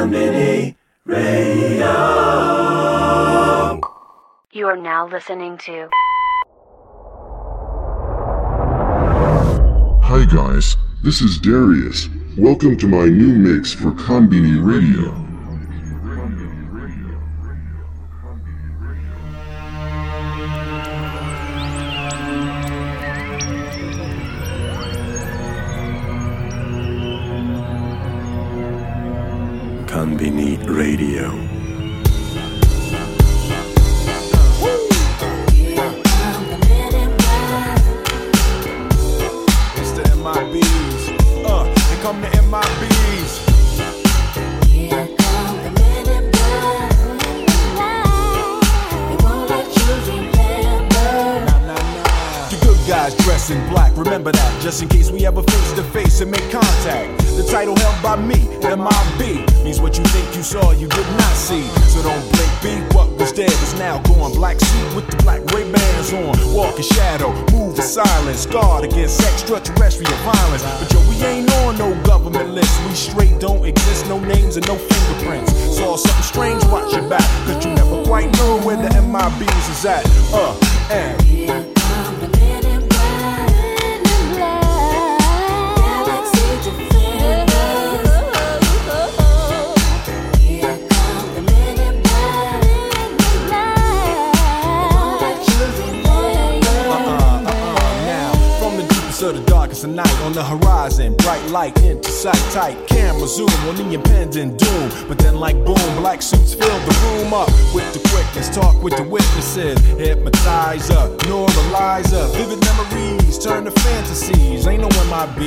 Konbini Radio. You are now listening to Hi guys, this is Darius. Welcome to my new mix for Konbini Radio.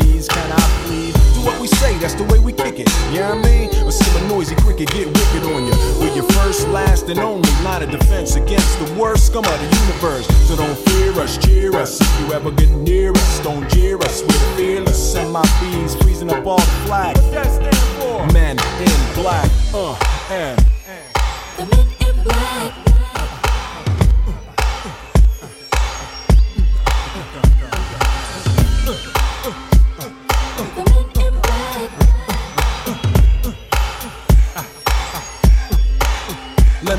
Bees, can I please? Do what we say, that's the way we kick it. You know I mean? Or see a noisy cricket get wicked on you. We're your first, last, and only line of defense against the worst scum of the universe. So don't fear us, cheer us. If you ever get near us, don't jeer us. We're fearless. And my bees freezing up all the flag. Men in black. Uh, and. Let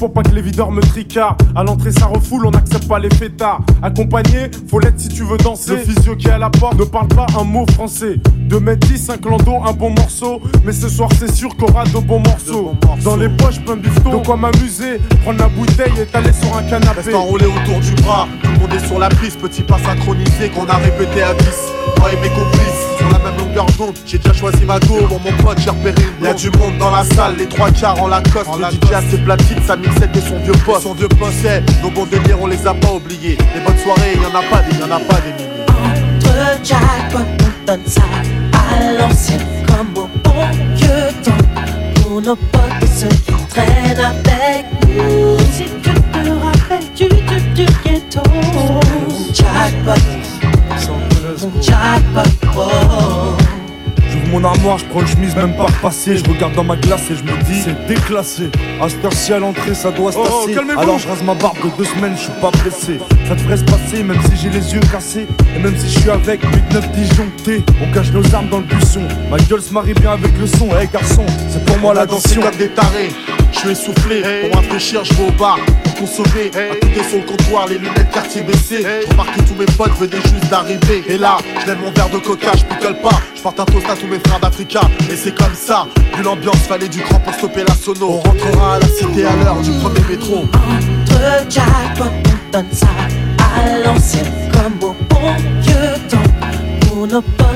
Pour pas que les videurs me tricardent. À l'entrée, ça refoule, on n'accepte pas les fêtards. Accompagné, faut l'être si tu veux danser. Le physio qui est à la porte ne parle pas un mot français. 2m10, un clando, un bon morceau. Mais ce soir, c'est sûr qu'on aura de bons morceaux. Dans les poches, plein de bifton. De quoi m'amuser, prendre la bouteille et t'aller sur un canapé. Reste enroulé autour du bras, tout le monde est sur la piste, petit pas synchronisé qu'on a répété à 10. Moi et mes complices, la même longueur d'onde, j'ai déjà choisi ma go. Pour mon pote, j'ai repéré une Y'a du monde dans la salle, les trois quarts en Lacoste. le DJ a ses platines, sa mixette et son vieux poste. Son vieux poste, c'est nos bons délires, on les a pas oubliés. Les bonnes soirées, y en a pas des, y en a pas des milliers. jackpot, on donne ça à l'ancienne comme au bon vieux temps. Pour nos potes et ceux qui traînent avec nous. Si tu te rappelles du, du, du ghetto. Jackpot, jackpot, oh. J'ouvre mon armoire, je prends une chemise même pas repassée. Je regarde dans ma glace et je me dis c'est déclassé. À cette heure-ci à l'entrée, ça doit se Oh, tasser. calmez-vous. Alors je rase ma barbe de deux semaines, je suis pas pressé. Ça devrait se passer, même si j'ai les yeux cassés. Et même si je suis avec 8-9 disjonctés. On cache nos armes dans le buisson. Ma gueule se marie bien avec le son. Eh garçon, c'est pour moi On a dansé l'attention. comme des tarés. Je suis essoufflé, pour rafraîchir, je vais au bar pour consommer. À côté sur le comptoir, les lunettes quartier baissées. Je que tous mes potes venaient juste d'arriver. Et là, je lève mon verre de coca, je picole pas. Je porte un toast à tous mes frères d'Africa. Et c'est comme ça, vu l'ambiance, fallait du cran pour stopper la sono. On rentrera à la cité à l'heure du premier métro. Entre on donne ça à l'ancienne comme au bon vieux temps. Pour nos potes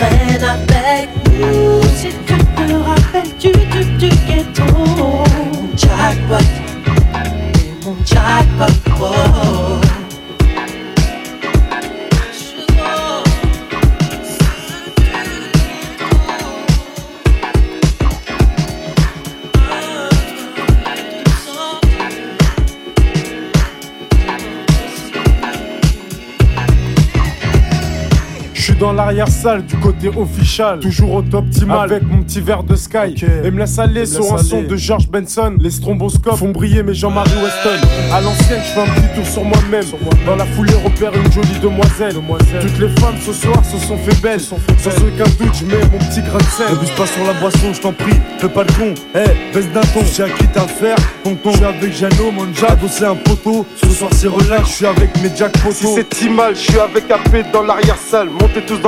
avec nous. Te rappelles du, du, ghetto. Mon jackpot, mon jackpot, oh. L'arrière-salle du côté official, toujours au top optimal avec mon petit verre de Sky. Et me laisse aller sur un son de George Benson. Les stromboscopes font briller mes Jean-Marie Weston. À l'ancienne, je fais un petit tour sur moi-même. Dans la foulée, repère une jolie demoiselle. Toutes les femmes ce soir se sont fait belles. Sans aucun doute, je mets mon petit grain de sel. N'abuse pas sur la boisson, je t'en prie. Fais pas le con. Eh, baisse d'un ton. J'ai acquis à faire. Tonton, je suis avec Jano, mon c'est un poteau. Ce soir, c'est relax, je suis avec mes Jack Poto. Si c'est si mal, je suis avec AP dans l'arrière-salle. Montez tous dans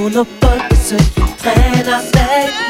Pour nos potes ceux qui traînent avec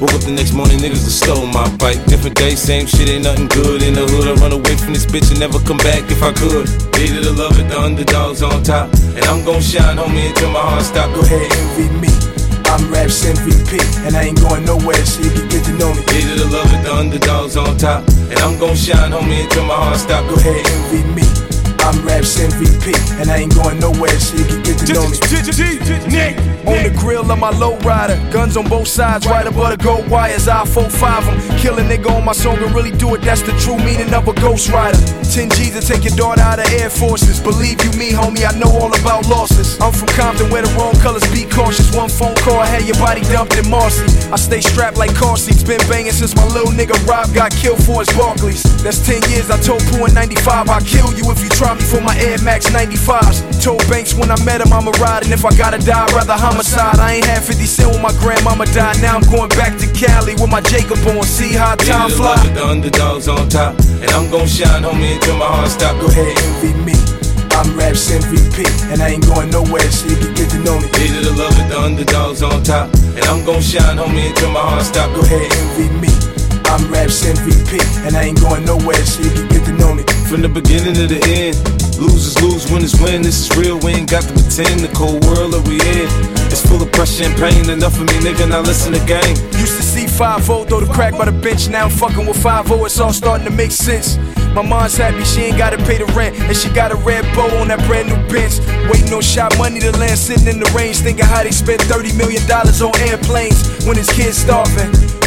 Woke up the next morning, niggas that stole my bike. Different day, same shit, ain't nothing good. In the hood, I run away from this bitch and never come back if I could. Hated to love it, the underdogs on top. And I'm gon' shine, homie, until my heart stop. Go ahead, envy me. I'm Raps MVP, and I ain't going nowhere, so you can get to know me. Hated to love it, the underdogs on top. And I'm gon' shine, homie, until my heart stop. Go ahead, envy me. I'm Raps MVP, and I ain't going nowhere, so you can get to know me. On the grill of my low rider, guns on both sides, right above the gold wires. I 4-5 them, kill a nigga on my song and really do it. That's the true meaning of a ghost rider. 10 G's to take your daughter out of Air Forces. Believe you me, homie, I know all about losses. I'm from Compton where the wrong colors be cautious. One phone call, I had your body dumped in Marcy. I stay strapped like car seats, been banging since my little nigga Rob got killed for his Barkleys. That's 10 years, I told Pooh in 95, I'll kill you if you try me for my Air Max 95s. Told Banks when I met him, I'ma ride, and if I gotta die, I'd rather homicide. I ain't had 50 cent when my grandmama died. Now I'm going back to Cali with my Jacob on. See how time fly. the underdogs on top. And I'm gon' shine, homie, until my heart stop. Go ahead, envy me. I'm Raps MVP, and I ain't going nowhere, so you can get to know me. Hated to love of the underdogs on top. And I'm gon' shine, homie, until my heart stop. Go ahead, envy me. I'm Raps MVP, and I ain't going nowhere, so you can get to know me. From the beginning to the end, losers lose, winners win. This is real, we ain't got to pretend. The cold world that we in, it's full of pressure and pain. Enough of me, nigga, now listen to game. Used to see 5 0 throw the crack by the bench. Now I'm fucking with 5 0. it's all starting to make sense. My mom's happy she ain't gotta pay the rent, and she got a red bow on that brand new Benz. Waiting on shot money to land, sitting in the range, thinking how they spent 30 million dollars on airplanes when his kids starving.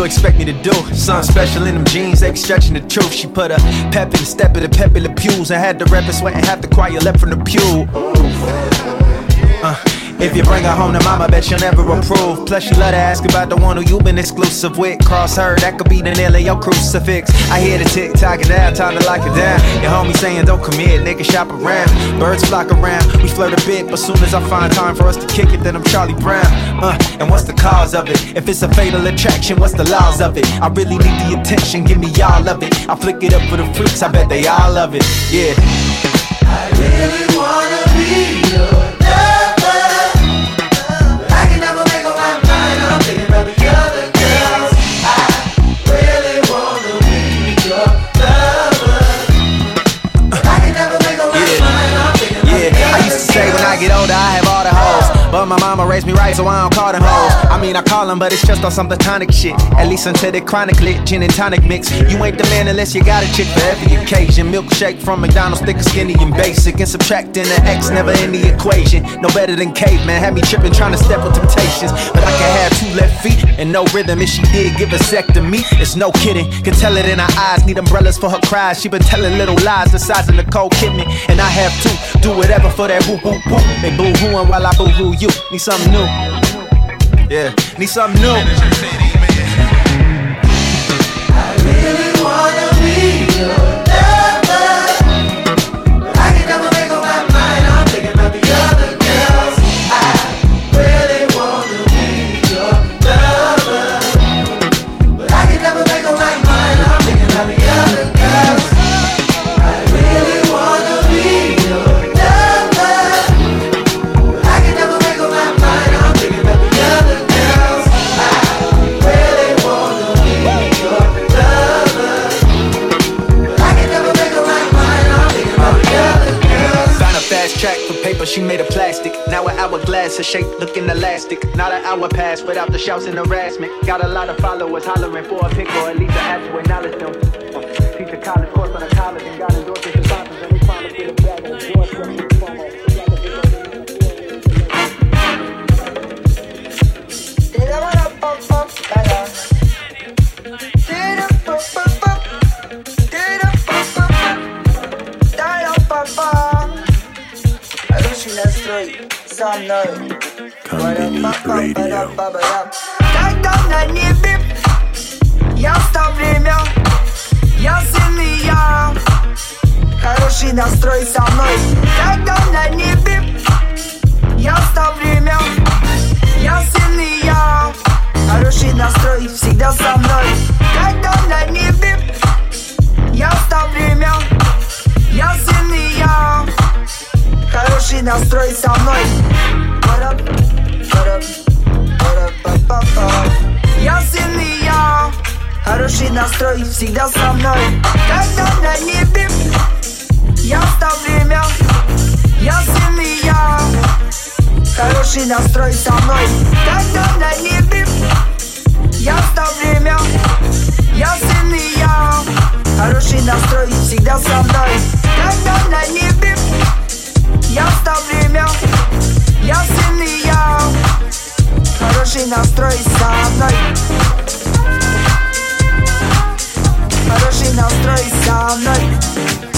You expect me to do? Something special in them jeans, they stretching the truth. She put a pep in the step of the pep in the pews I had the rep and sweating half the choir left from the pew. Uh, if you bring her home to mama, bet she'll never approve. Plus, she love to ask about the one who you been exclusive with. Cross her, that could be the nail of your crucifix. I hear the tick tocking down, time to lock it down. Your homie saying don't commit, nigga shop around. Birds flock around, we flirt a bit, but soon as I find time for us to kick it, then I'm Charlie Brown. Uh, and what's the cause of it? If it's a fatal attraction, what's the laws of it? I really need the attention, give me y'all of it. I flick it up for the freaks, I bet they all love it. Yeah. I really wanna be your my mama raised me right, so I don't call them hoes. I mean, I call them, but it's just on some platonic shit. At least until they chronically gin and tonic mix. You ain't the man unless you got a chick for every occasion. Milkshake from McDonald's, thicker, skinny, and basic. And subtracting the X never in the equation. No better than caveman. Had me tripping, trying to step with temptations. But I can have two left feet and no rhythm. If she did give a sec to me, it's no kidding. Can tell it in her eyes. Need umbrellas for her cries. She been telling little lies the size of the cold kidney. And I have to do whatever for that whoop whoop whoop. They boo hooing while I boo hoo you. Need something new. Yeah, need something new. really wanna be your she made of plastic. Now an hourglass, her shape looking elastic. Not an hour passed without the shouts and harassment. Got a lot of followers hollering for a pic or at least a app to acknowledge them. Teach a college course on a college and got endorsements со мной Конбини Radio. Когда на небе Я стал время Я и я Хороший настрой со мной Когда на небе Я стал время Я сын я Хороший настрой всегда со мной Когда на небе Я стал время Я сын я Хороший настрой со мной. Я сын и я. Хороший настрой всегда со мной. Когда на небе Я стал время. Я сын и я. Хороший настрой со мной. Когда на небе Я стал время. Я сын и я. Хороший настрой всегда со мной. Когда на небе Я стал время Я сын и я Хороший настрой со мной. Хороший настрой со мной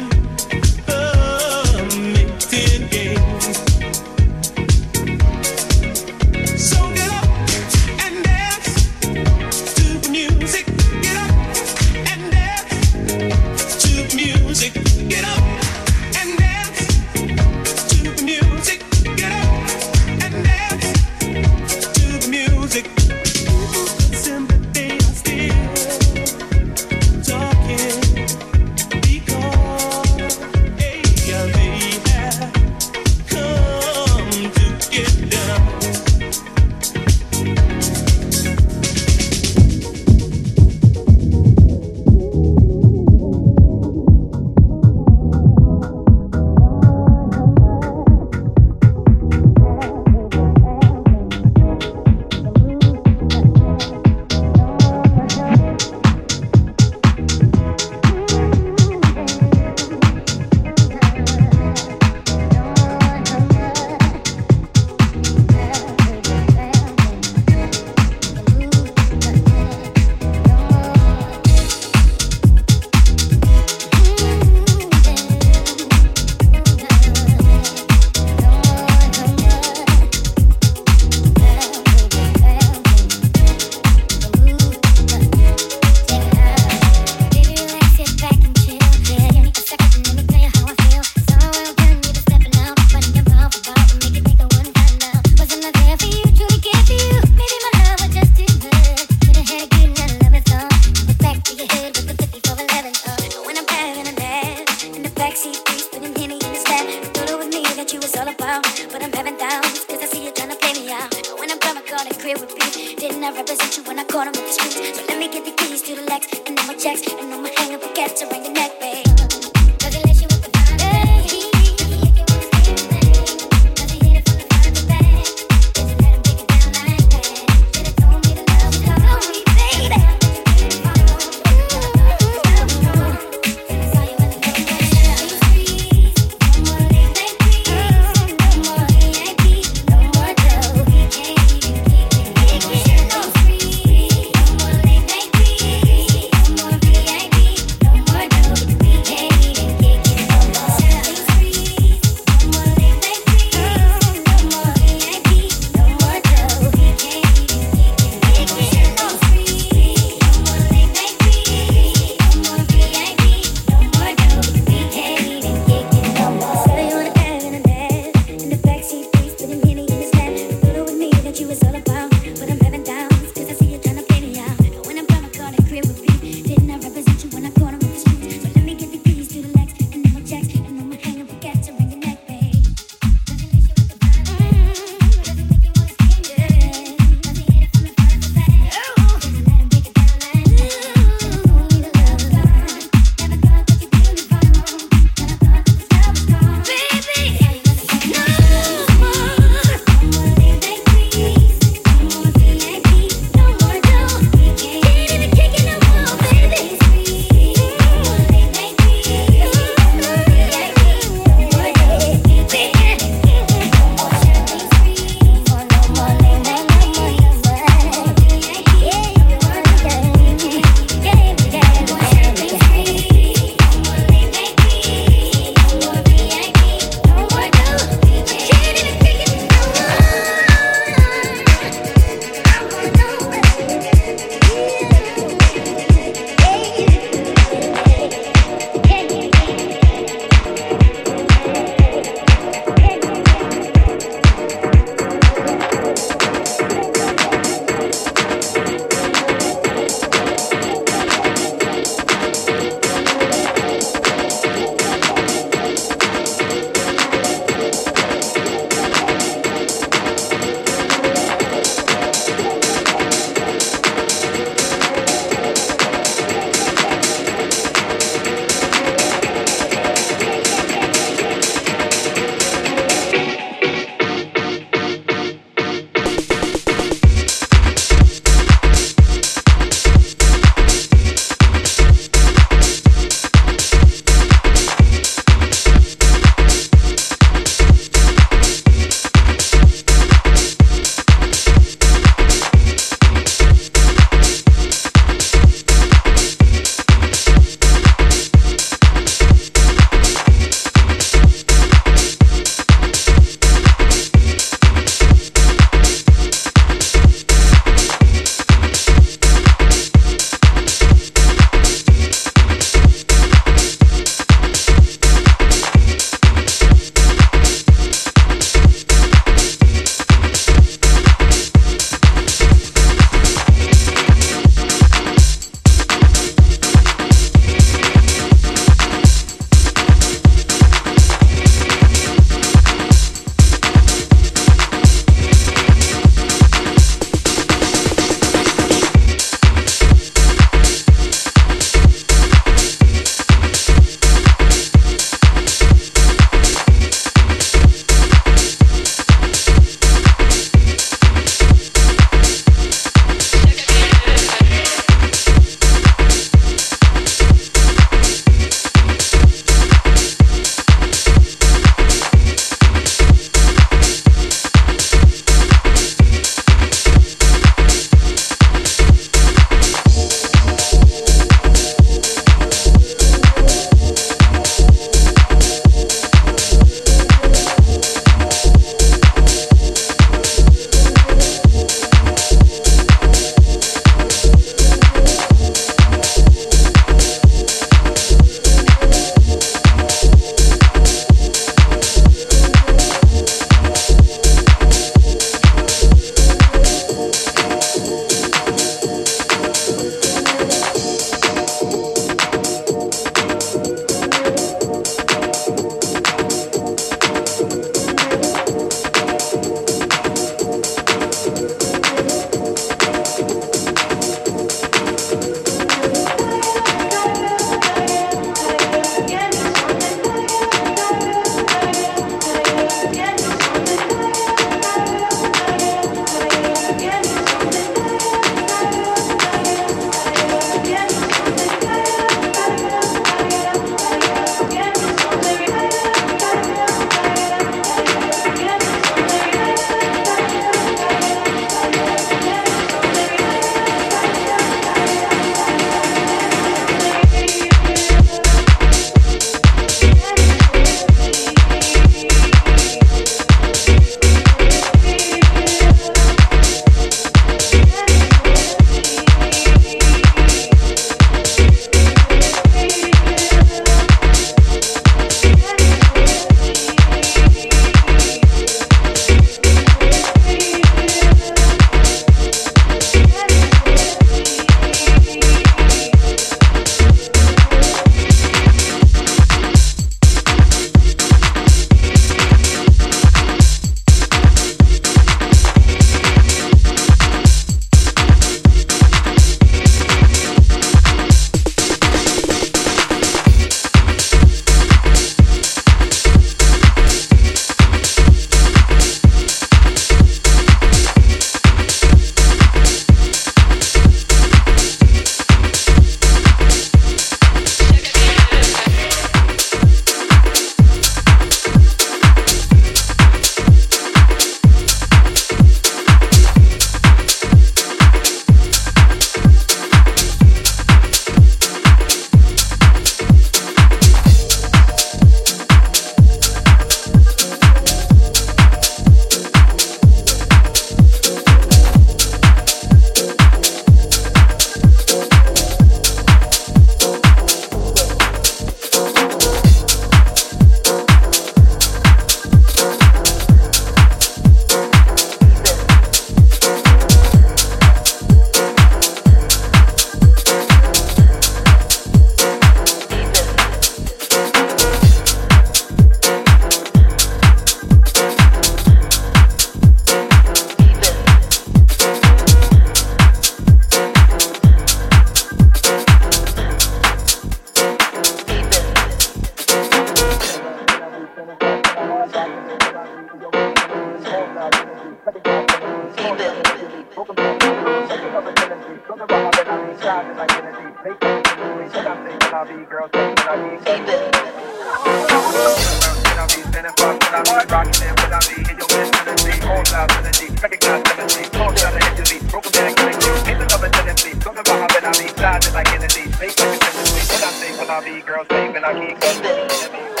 I leave side, then I get in these sleep, When I say when I be girls, babe, and I keep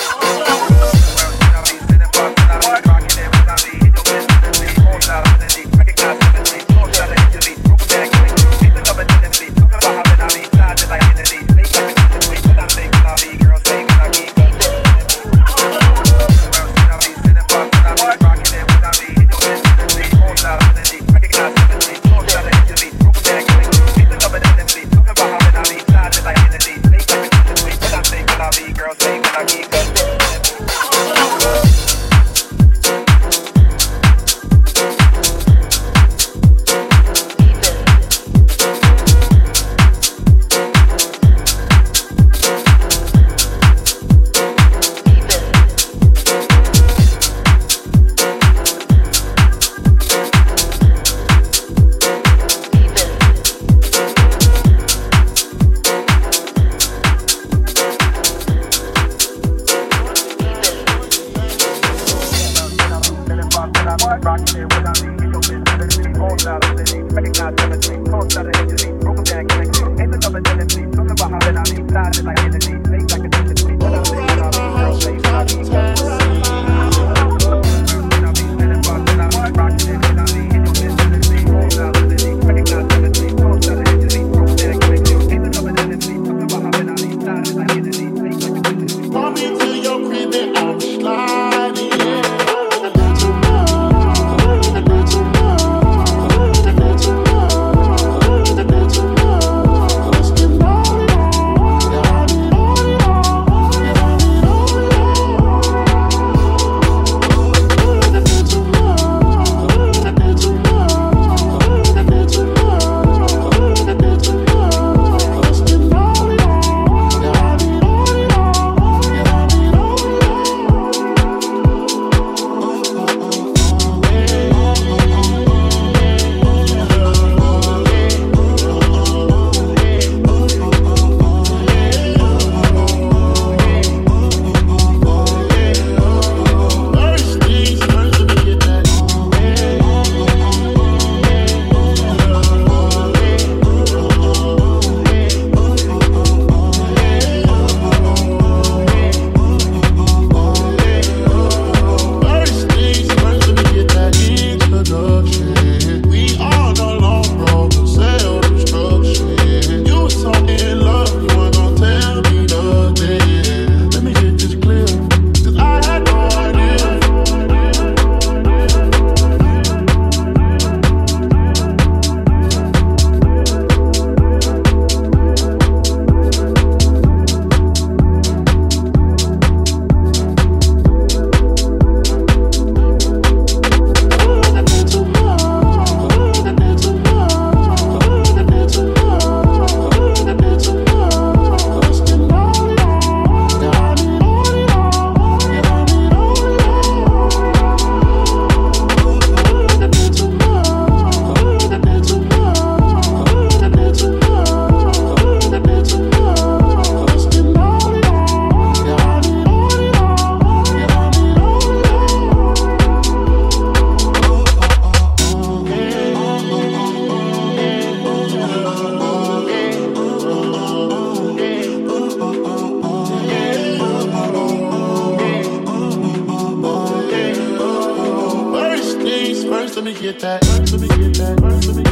Let me get that, to me get that, to me.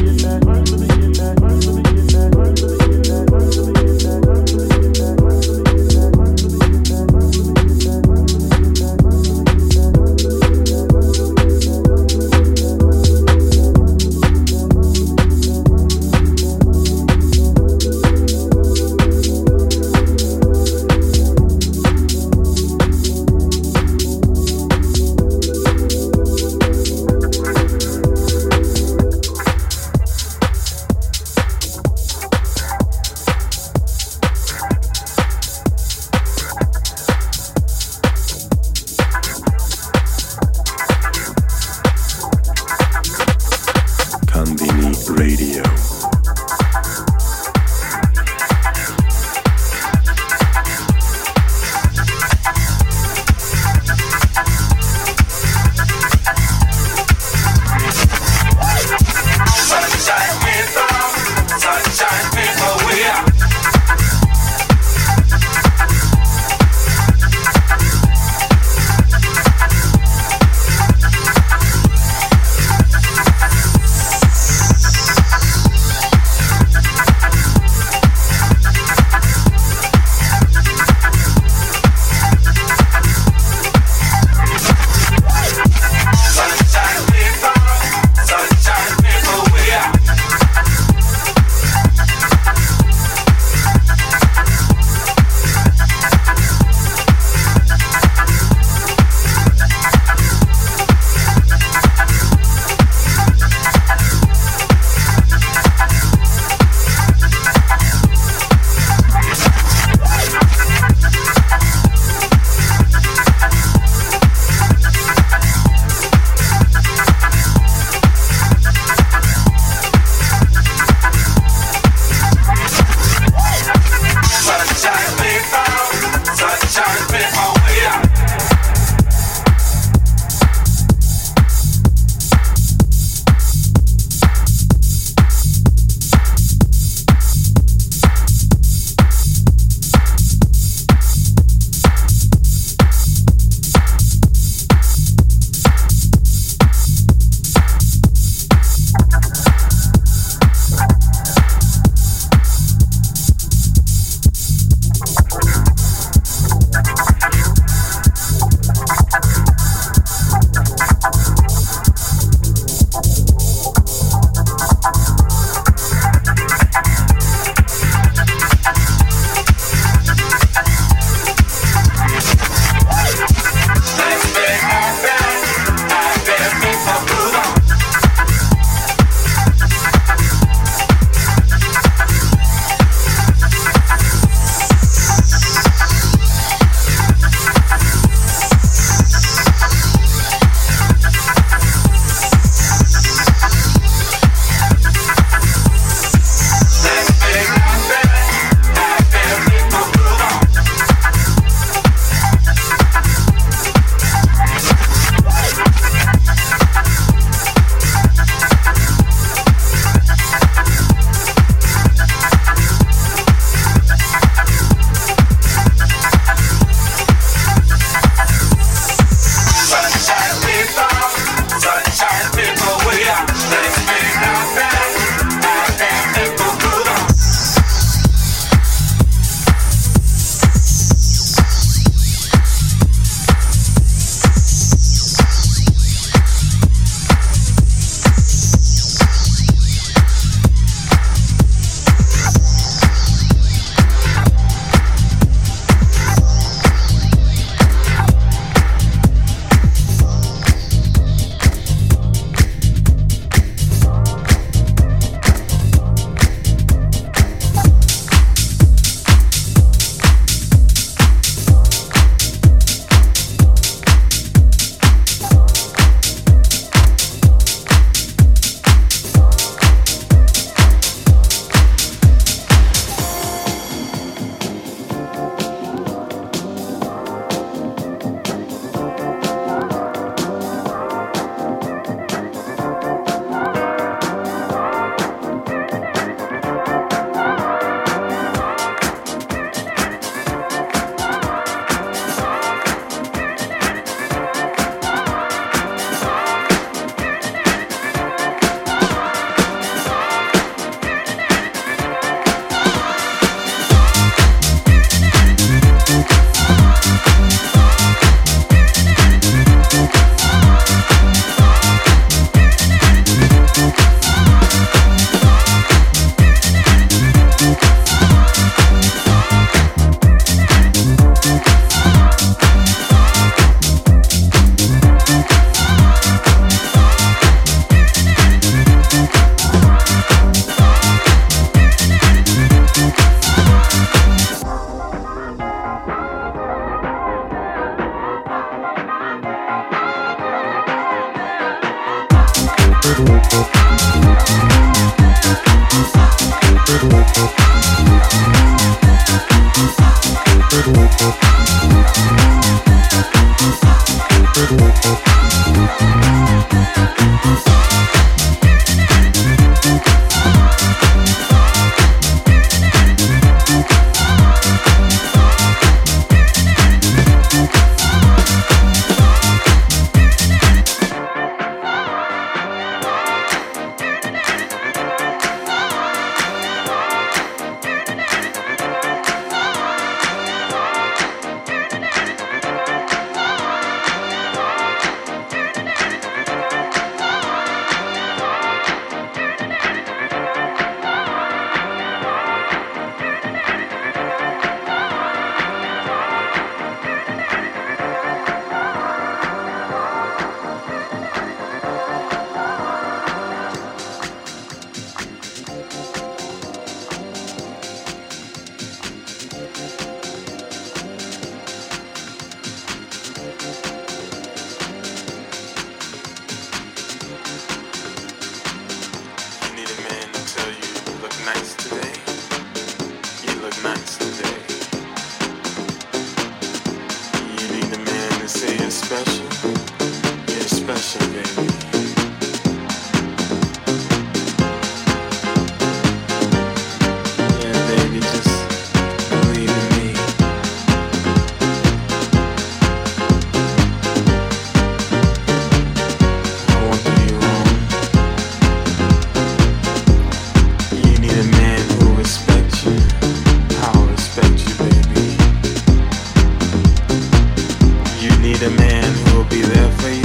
need a man who'll be there for you.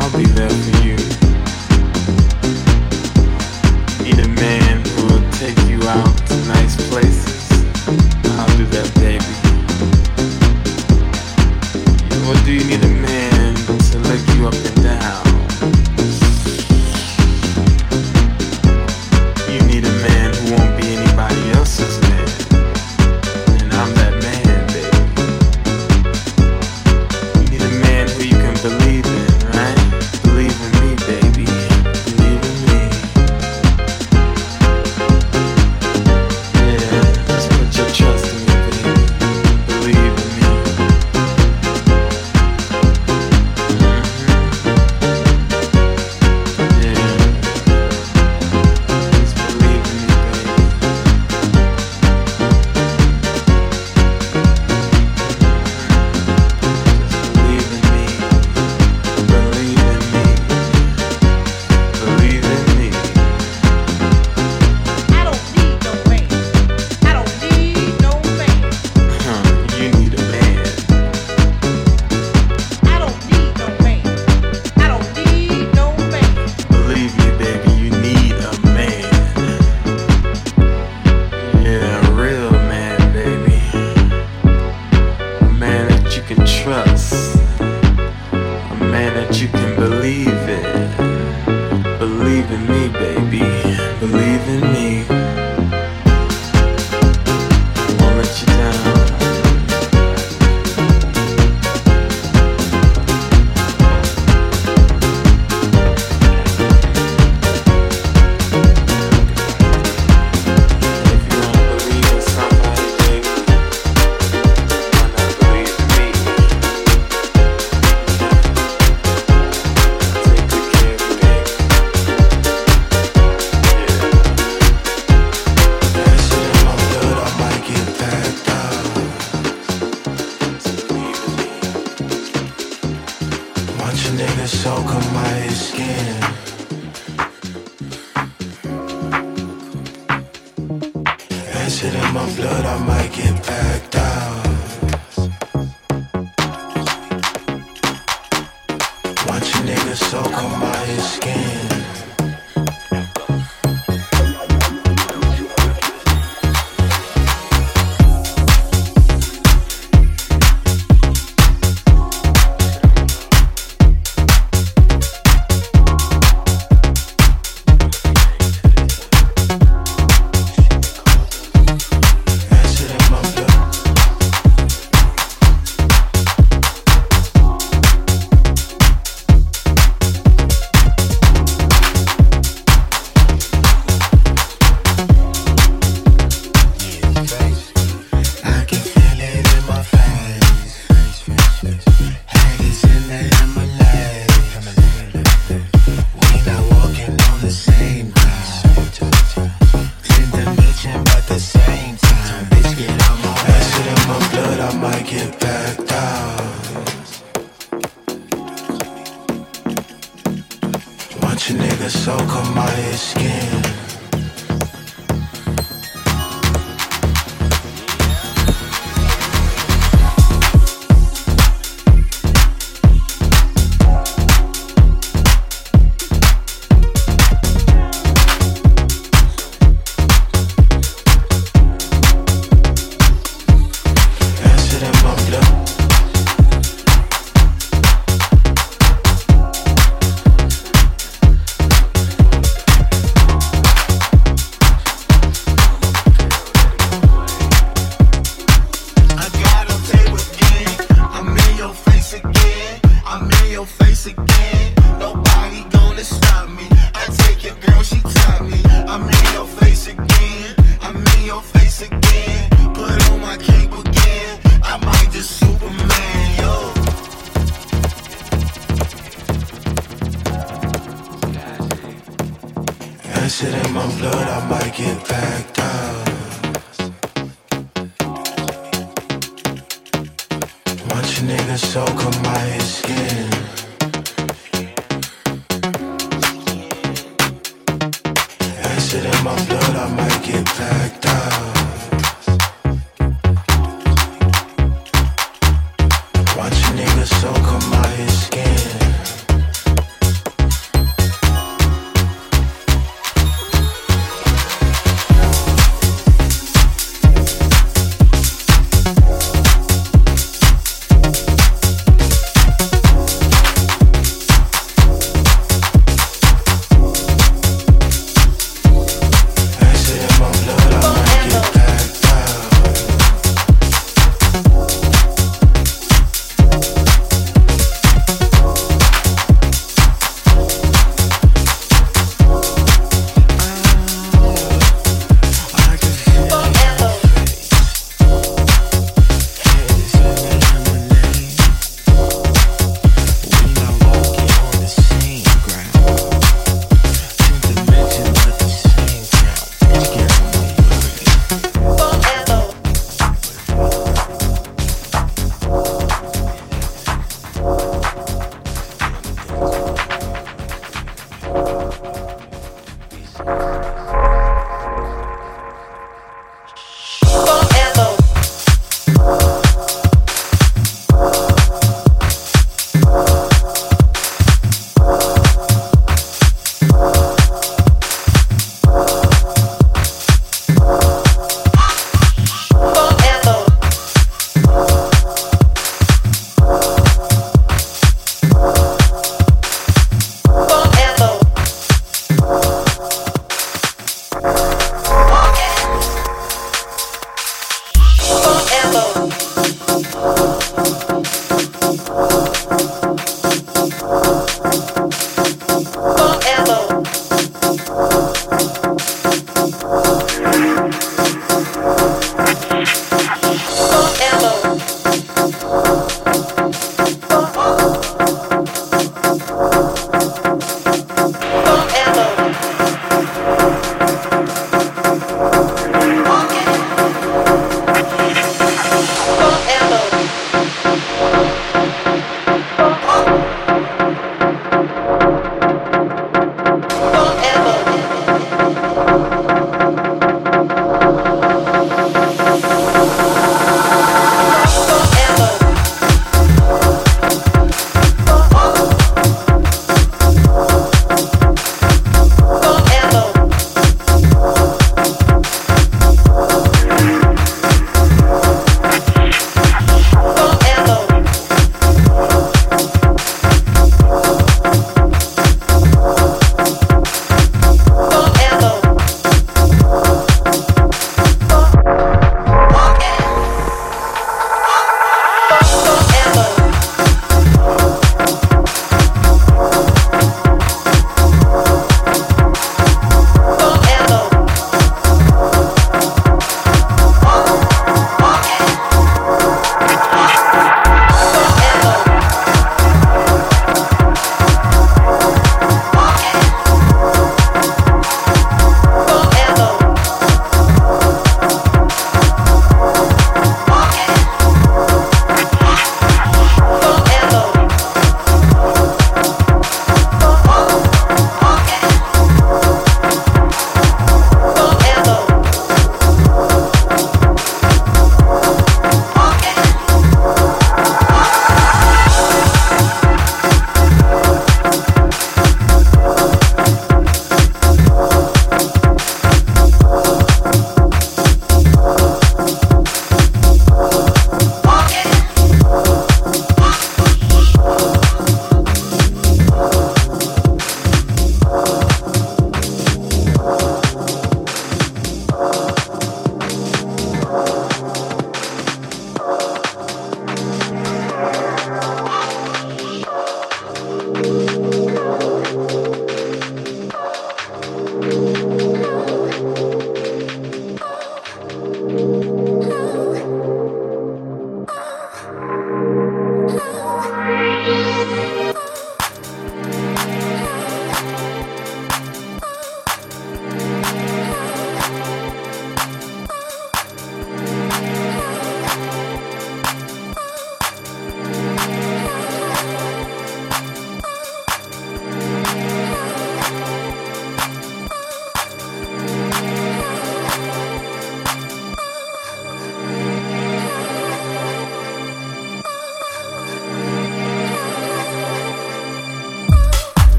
I'll be there for you.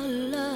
Yeah.